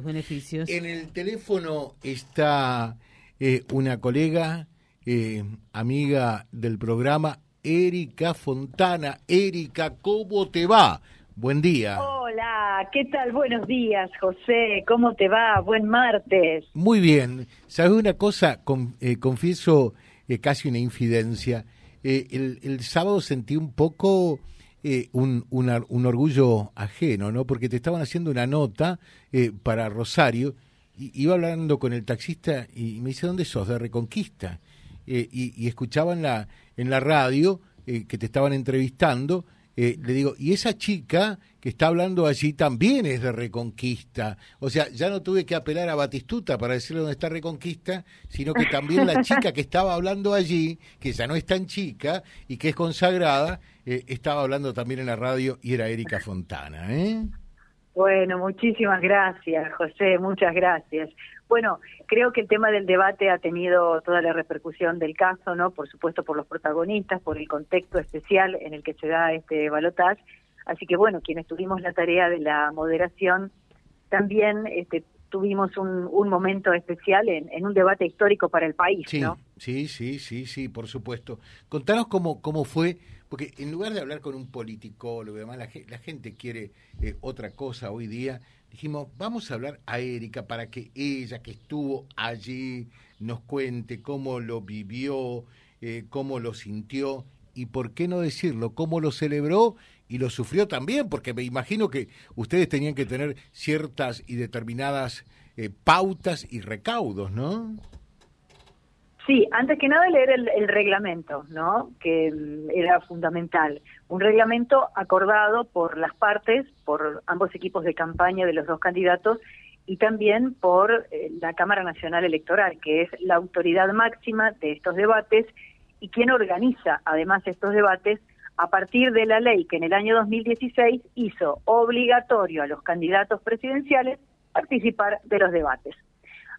Beneficios. En el teléfono está eh, una colega, eh, amiga del programa, Erika Fontana. Erika, ¿cómo te va? Buen día. Hola, ¿qué tal? Buenos días, José. ¿Cómo te va? Buen martes. Muy bien. ¿Sabes una cosa? Eh, confieso casi una infidencia. El, el, sábado sentí un poco eh, un, un, orgullo ajeno, ¿no? Porque te estaban haciendo una nota eh, para Rosario, y iba hablando con el taxista y me dice, ¿dónde sos? De Reconquista. Eh, y, y, escuchaba en la, en la radio que te estaban entrevistando eh, le digo, y esa chica que está hablando allí también es de Reconquista. O sea, ya no tuve que apelar a Batistuta para decirle dónde está Reconquista, sino que también la chica que estaba hablando allí, que ya no es tan chica y que es consagrada, eh, estaba hablando también en la radio y era Erika Fontana. ¿eh? Bueno, muchísimas gracias, José, muchas gracias. Bueno, creo que el tema del debate ha tenido toda la repercusión del caso, ¿no? Por supuesto por los protagonistas, por el contexto especial en el que se da este balotaje. Así que bueno, quienes tuvimos la tarea de la moderación, también este, tuvimos un, un momento especial en, en, un debate histórico para el país, sí, ¿no? Sí, sí, sí, sí, por supuesto. Contanos cómo, cómo fue, porque en lugar de hablar con un politicólogo, además la, la gente quiere eh, otra cosa hoy día, dijimos, vamos a hablar a Erika para que ella, que estuvo allí, nos cuente cómo lo vivió, eh, cómo lo sintió y, por qué no decirlo, cómo lo celebró y lo sufrió también, porque me imagino que ustedes tenían que tener ciertas y determinadas eh, pautas y recaudos, ¿no? Sí, antes que nada leer el, reglamento, ¿no? Que mm, era fundamental. Un reglamento acordado por las partes, por ambos equipos de campaña de los dos candidatos y también por eh, la Cámara Nacional Electoral, que es la autoridad máxima de estos debates y quien organiza además estos debates a partir de la ley que en el año 2016 hizo obligatorio a los candidatos presidenciales participar de los debates.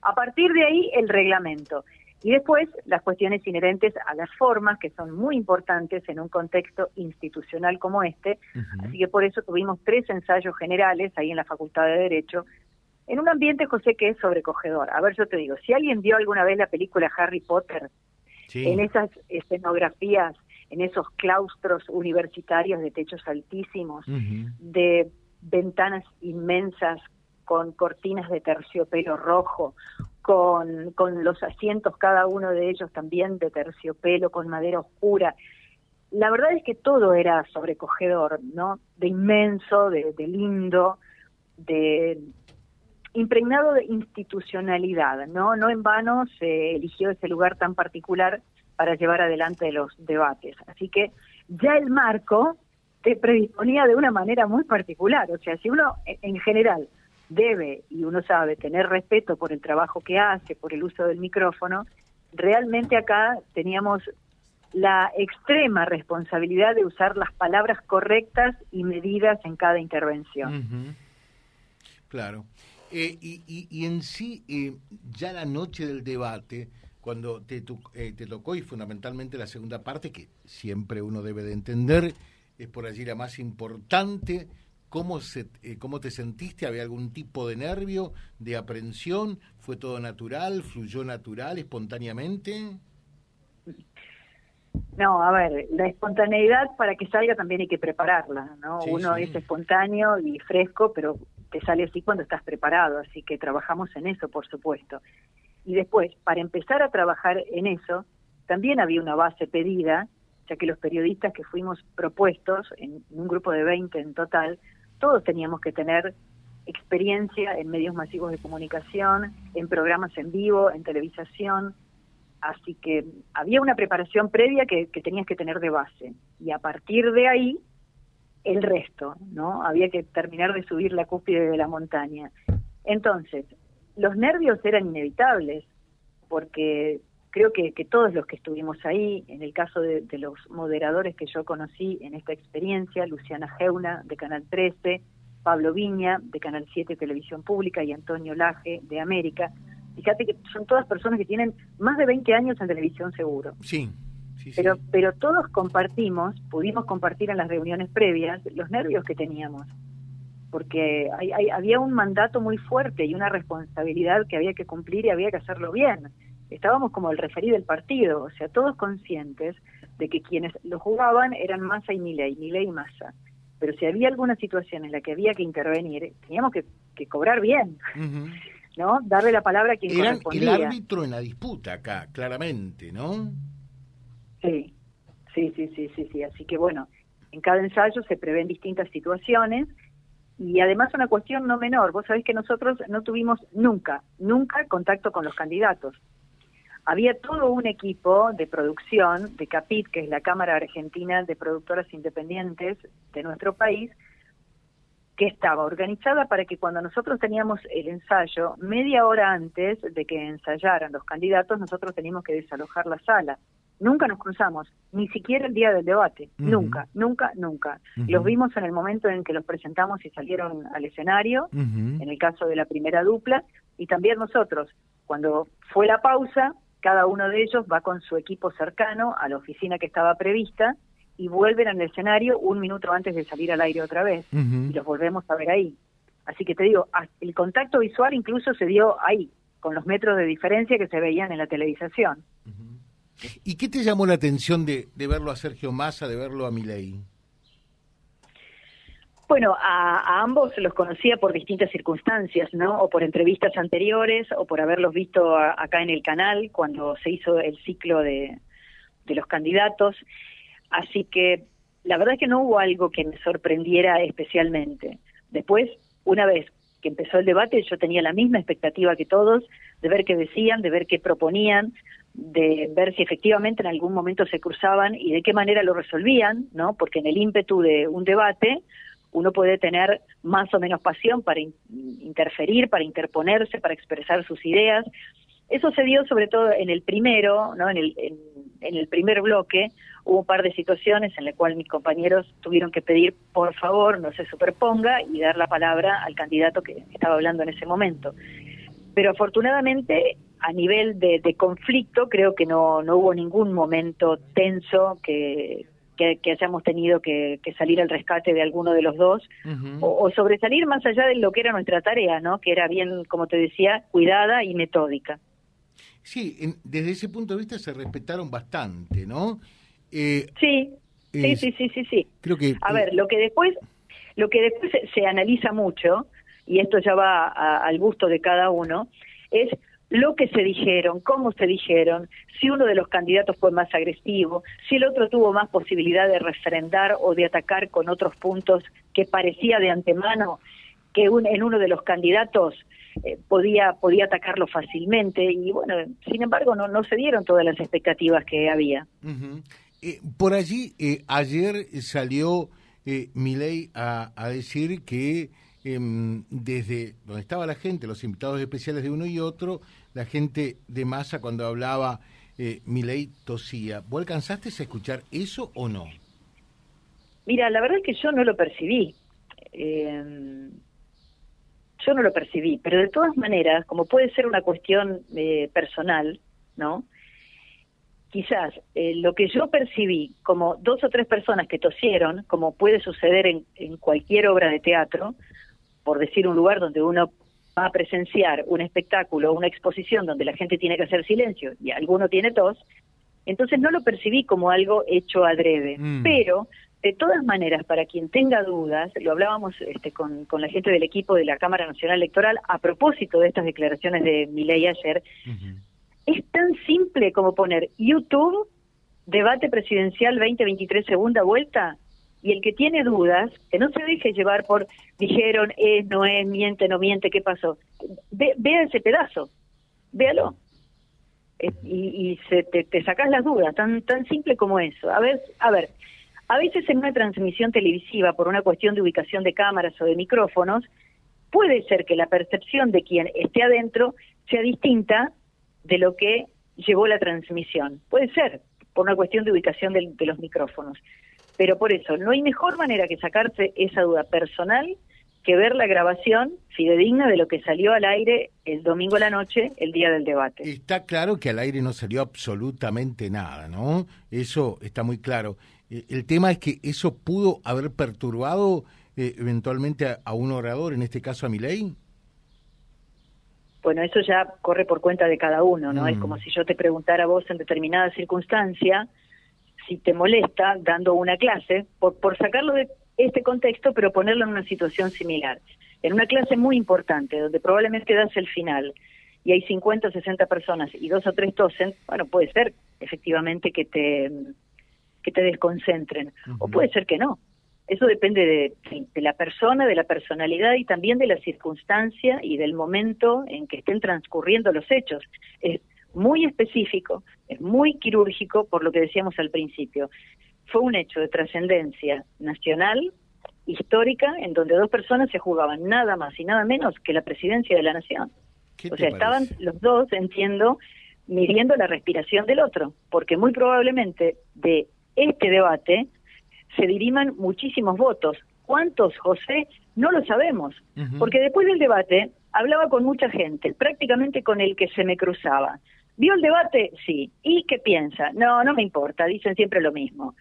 A partir de ahí, el reglamento. Y después las cuestiones inherentes a las formas, que son muy importantes en un contexto institucional como este. Así que por eso tuvimos tres ensayos generales ahí en la Facultad de Derecho, en un ambiente, José, que es sobrecogedor. A ver, yo te digo, si alguien vio alguna vez la película Harry Potter, en esas escenografías, en esos claustros universitarios de techos altísimos, de ventanas inmensas con cortinas de terciopelo rojo, con, con los asientos, cada uno de ellos también de terciopelo, con madera oscura. La verdad es que todo era sobrecogedor, ¿no? De inmenso, de, lindo, de impregnado de institucionalidad, ¿no? No en vano se eligió ese lugar tan particular para llevar adelante los debates. Así que ya el marco te predisponía de una manera muy particular. O sea, si uno en general debe, y uno sabe, tener respeto por el trabajo que hace, por el uso del micrófono, realmente acá teníamos la extrema responsabilidad de usar las palabras correctas y medidas en cada intervención. Claro. Eh, y, y, en sí, eh, ya la noche del debate, cuando te, eh, te tocó, y fundamentalmente la segunda parte, que siempre uno debe de entender, es por allí la más importante, ¿Cómo, se, eh, ¿Cómo te sentiste? ¿Había algún tipo de nervio, de aprensión? ¿Fue todo natural? ¿Fluyó natural, espontáneamente? No, a ver, la espontaneidad para que salga también hay que prepararla, ¿no? Uno es espontáneo y fresco, pero te sale así cuando estás preparado, así que trabajamos en eso, por supuesto. Y después, para empezar a trabajar en eso, también había una base pedida, ya que los periodistas que fuimos propuestos, en un grupo de 20 en total, todos teníamos que tener experiencia en medios masivos de comunicación, en programas en vivo, en televisación, así que había una preparación previa que, tenías que tener de base y a partir de ahí el resto, ¿no? Había que terminar de subir la cúspide de la montaña. Entonces, los nervios eran inevitables porque creo que, todos los que estuvimos ahí, en el caso de, los moderadores que yo conocí en esta experiencia, Luciana Geuna de Canal 13, Pablo Viña de Canal 7 Televisión Pública y Antonio Laje de América, fíjate que son todas personas que tienen más de 20 años en televisión seguro. Sí. pero, pero todos compartimos, pudimos compartir en las reuniones previas los nervios que teníamos. Porque había un mandato muy fuerte y una responsabilidad que había que cumplir y había que hacerlo bien. Estábamos como el referí del partido, o sea, todos conscientes de que quienes lo jugaban eran Massa y Milei, Milei y Massa. Pero si había alguna situación en la que había que intervenir, teníamos que, cobrar bien, ¿no? Darle la palabra a quien Eran el árbitro en la disputa acá, claramente, ¿no? Sí, sí, sí, sí, sí, sí. Así que bueno, en cada ensayo se prevén distintas situaciones y además una cuestión no menor, vos sabés que nosotros no tuvimos nunca, nunca contacto con los candidatos. Había todo un equipo de producción de CAPIT, que es la Cámara Argentina de Productoras Independientes de nuestro país, que estaba organizada para que cuando nosotros teníamos el ensayo, media hora antes de que ensayaran los candidatos, nosotros teníamos que desalojar la sala nunca nos cruzamos, ni siquiera el día del debate, nunca, nunca, nunca. Los vimos en el momento en que los presentamos y salieron al escenario, en el caso de la primera dupla, y también nosotros, cuando fue la pausa, cada uno de ellos va con su equipo cercano a la oficina que estaba prevista y vuelven al escenario un minuto antes de salir al aire otra vez, y los volvemos a ver ahí. Así que te digo, el contacto visual incluso se dio ahí, con los metros de diferencia que se veían en la televisación. ¿Y qué te llamó la atención de, verlo a Sergio Massa, de verlo a Milei? Bueno, a, ambos los conocía por distintas circunstancias, ¿no? O por entrevistas anteriores, o por haberlos visto acá en el canal cuando se hizo el ciclo de, de los candidatos. Así que la verdad es que no hubo algo que me sorprendiera especialmente. Después, una vez que empezó el debate, yo tenía la misma expectativa que todos de ver qué decían, de ver qué proponían, de ver si efectivamente en algún momento se cruzaban y de qué manera lo resolvían, ¿no? Porque en el ímpetu de un debate uno puede tener más o menos pasión para interferir, para interponerse, para expresar sus ideas. Eso se dio sobre todo en el primero, ¿no? En el, en, el primer bloque hubo un par de situaciones en las cuales mis compañeros tuvieron que pedir por favor no se superponga y dar la palabra al candidato que estaba hablando en ese momento. Pero afortunadamente a nivel de, conflicto creo que no, no hubo ningún momento tenso que, que, hayamos tenido que, salir al rescate de alguno de los dos o, sobresalir más allá de lo que era nuestra tarea, ¿no? Que era bien, como te decía, cuidada y metódica. Sí, desde ese punto de vista se respetaron bastante, ¿no? Eh, sí, sí, sí, sí, sí, sí. Creo que a ver, lo que después, lo que después se, analiza mucho y esto ya va al gusto de cada uno es lo que se dijeron, cómo se dijeron, si uno de los candidatos fue más agresivo, si el otro tuvo más posibilidad de refrendar o de atacar con otros puntos que parecía de antemano que en uno de los candidatos eh, podía podía atacarlo fácilmente y bueno, sin embargo no no se dieron todas las expectativas que había. Eh, por allí eh, ayer salió Milei a, a decir que desde donde estaba la gente, los invitados especiales de uno y otro, la gente de masa cuando hablaba eh, ley tosía. ¿Vos alcanzaste a escuchar eso o no? Mira, la verdad es que yo no lo percibí. Eh, yo no lo percibí, pero de todas maneras, como puede ser una cuestión eh, personal, ¿no? Quizás eh, lo que yo percibí como dos o tres personas que tosieron, como puede suceder en, en cualquier obra de teatro, por decir un lugar donde uno va a presenciar un espectáculo o una exposición donde la gente tiene que hacer silencio y alguno tiene tos, entonces no lo percibí como algo hecho adrede. Mm. Pero, de todas maneras, para quien tenga dudas, lo hablábamos este, con, con, la gente del equipo de la Cámara Nacional Electoral a propósito de estas declaraciones de Milei ayer, es tan simple como poner YouTube, debate presidencial 2023 segunda vuelta, y el que tiene dudas, que no se deje llevar por dijeron, es, no es, miente, no miente, ¿qué pasó? Ve, vea ese pedazo, véalo. Eh, y, y se, te, te sacas las dudas, tan, tan simple como eso. A ver, a ver, a veces en una transmisión televisiva, por una cuestión de ubicación de cámaras o de micrófonos, puede ser que la percepción de quien esté adentro sea distinta de lo que llevó la transmisión. Puede ser, por una cuestión de ubicación de los micrófonos. Pero por eso, no hay mejor manera que sacarse esa duda personal que ver la grabación fidedigna de lo que salió al aire el domingo a la noche, el día del debate. Está claro que al aire no salió absolutamente nada, ¿no? Eso está muy claro. Eh, el tema es que eso pudo haber perturbado eh, eventualmente a, un orador, en este caso a Milei? Bueno, eso ya corre por cuenta de cada uno, ¿no? Es mm. como si yo te preguntara a vos en determinada circunstancia si te molesta dando una clase, por, por sacarlo de este contexto, pero ponerlo en una situación similar. En una clase muy importante, donde probablemente das el final, y hay 50 o 60 personas y dos o tres tosen, bueno, puede ser efectivamente que te, que te desconcentren, o puede ser que no. Eso depende de, de, la persona, de la personalidad y también de la circunstancia y del momento en que estén transcurriendo los hechos. Es muy específico, es muy quirúrgico, por lo que decíamos al principio. Fue un hecho de trascendencia nacional, histórica, en donde dos personas se jugaban nada más y nada menos que la presidencia de la nación. O sea, estaban los dos, entiendo, midiendo la respiración del otro, porque muy probablemente de este debate se diriman muchísimos votos. ¿Cuántos, José? No lo sabemos, porque después del debate hablaba con mucha gente, prácticamente con el que se me cruzaba. ¿Vio el debate? Sí. ¿Y qué piensa? No, no me importa, dicen siempre lo mismo.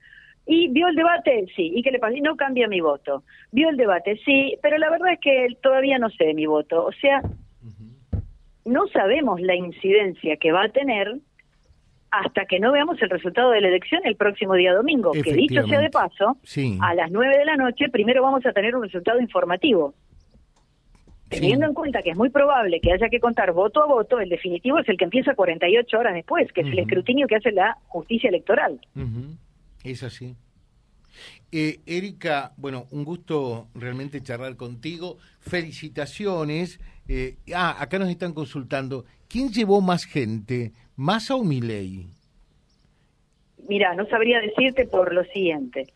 ¿Y vio el debate? Sí. ¿Y qué le pasa? No cambia mi voto. ¿Vio el debate? Sí, pero la verdad es que todavía no sé mi voto. O sea, no sabemos la incidencia que va a tener hasta que no veamos el resultado de la elección el próximo día domingo, que dicho sea de paso, a las nueve de la noche primero vamos a tener un resultado informativo. Teniendo en cuenta que es muy probable que haya que contar voto a voto, el definitivo es el que empieza 48 horas después, que es el escrutinio que hace la justicia electoral. Es así. Eh, Erika, bueno, un gusto realmente charlar contigo. Felicitaciones. Eh, ah, acá nos están consultando. ¿Quién llevó más gente, Massa o Milei? Mira, no sabría decirte por lo siguiente.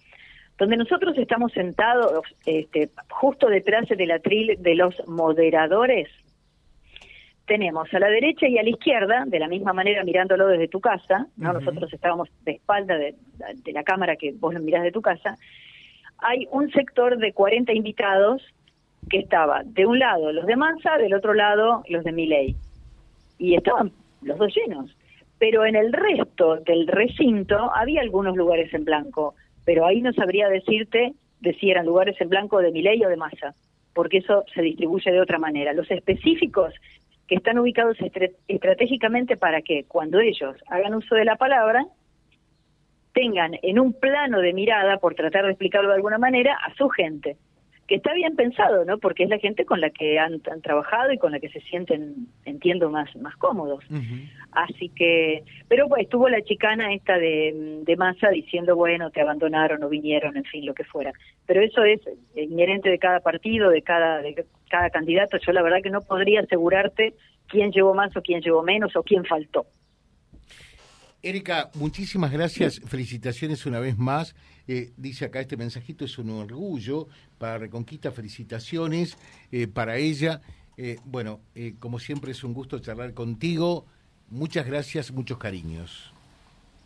Donde nosotros estamos sentados, este, justo detrás de la tril de los moderadores, tenemos a la derecha y a la izquierda, de la misma manera mirándolo desde tu casa, no nosotros estábamos de espalda de, la cámara que vos lo mirás de tu casa, hay un sector de 40 invitados que estaba de un lado los de Mansa, del otro lado los de Miley. Y estaban los dos llenos. Pero en el resto del recinto había algunos lugares en blanco, pero ahí no sabría decirte de si eran lugares en blanco de Miley o de Massa, porque eso se distribuye de otra manera. Los específicos que están ubicados estratégicamente para que cuando ellos hagan uso de la palabra, tengan en un plano de mirada, por tratar de explicarlo de alguna manera, a su gente que está bien pensado, ¿no? Porque es la gente con la que han, trabajado y con la que se sienten, entiendo, más, más cómodos. Así que, pero pues estuvo la chicana esta de, de masa diciendo, bueno, te abandonaron o vinieron, en fin, lo que fuera. Pero eso es inherente de cada partido, de cada, de cada candidato. Yo la verdad que no podría asegurarte quién llevó más o quién llevó menos o quién faltó. Erika, muchísimas gracias, felicitaciones una vez más. Eh, dice acá este mensajito, es un orgullo para Reconquista, felicitaciones eh, para ella. Eh, bueno, como siempre es un gusto charlar contigo. Muchas gracias, muchos cariños.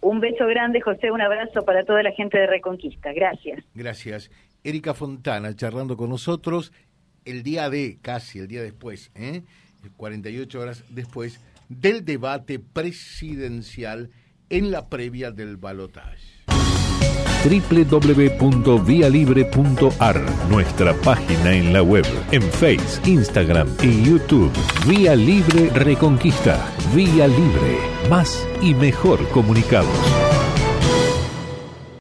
Un beso grande, José, un abrazo para toda la gente de Reconquista. Gracias. Gracias. Erika Fontana charlando con nosotros el día de, casi el día después, ¿eh? 48 horas después del debate presidencial en la previa del balotaje www.vialibre.ar, nuestra página en la web, en Face, Instagram y YouTube. Vía Libre Reconquista. Vía Libre. Más y mejor comunicados.